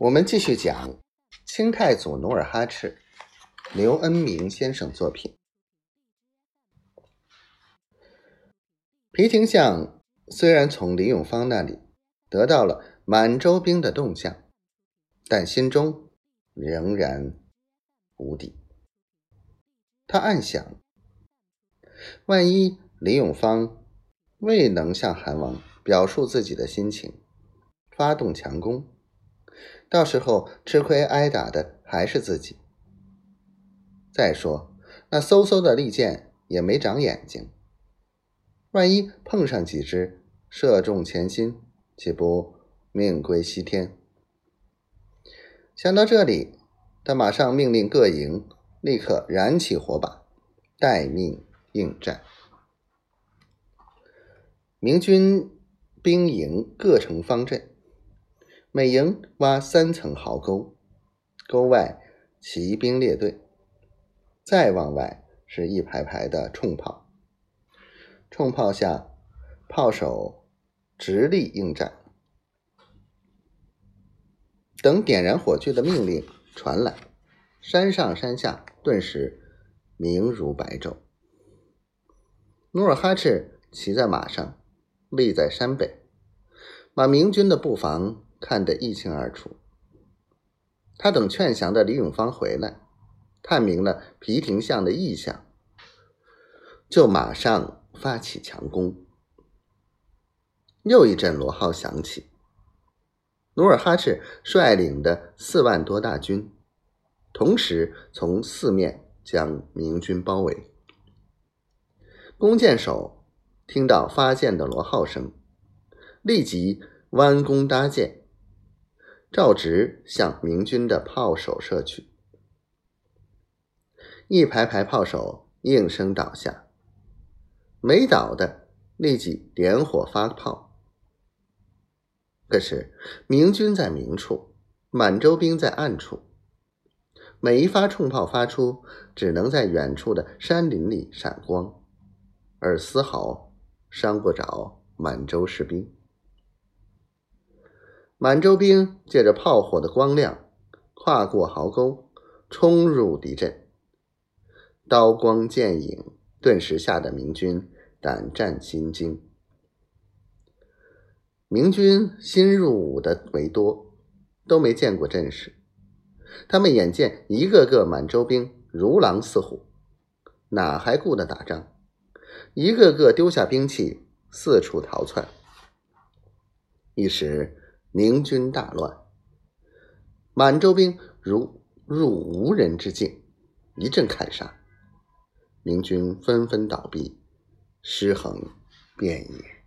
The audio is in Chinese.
我们继续讲清太祖努尔哈赤，刘恩明先生作品。皮廷相虽然从李永芳那里得到了满洲兵的动向，但心中仍然无底。他暗想：万一李永芳未能向韩王表述自己的心情，发动强攻。到时候吃亏挨打的还是自己。再说那嗖嗖的利箭也没长眼睛，万一碰上几只射中前心，岂不命归西天？想到这里，他马上命令各营立刻燃起火把，待命应战。明军兵营各成方阵。每营挖三层壕沟，沟外骑兵列队，再往外是一排排的冲炮，冲炮下炮手直立应战。等点燃火炬的命令传来，山上山下顿时明如白昼。努尔哈赤骑在马上，立在山北，把明军的布防。看得一清二楚。他等劝降的李永芳回来，探明了皮廷相的意向，就马上发起强攻。又一阵锣号响起，努尔哈赤率领的四万多大军，同时从四面将明军包围。弓箭手听到发箭的锣号声，立即弯弓搭箭。照直向明军的炮手射去，一排排炮手应声倒下，没倒的立即点火发炮。可是明军在明处，满洲兵在暗处，每一发冲炮发出，只能在远处的山林里闪光，而丝毫伤不着满洲士兵。满洲兵借着炮火的光亮，跨过壕沟，冲入敌阵。刀光剑影，顿时吓得明军胆战心惊。明军新入伍的为多，都没见过阵势，他们眼见一个个满洲兵如狼似虎，哪还顾得打仗？一个个丢下兵器，四处逃窜。一时。明军大乱，满洲兵如入无人之境，一阵砍杀，明军纷纷倒闭，尸横遍野。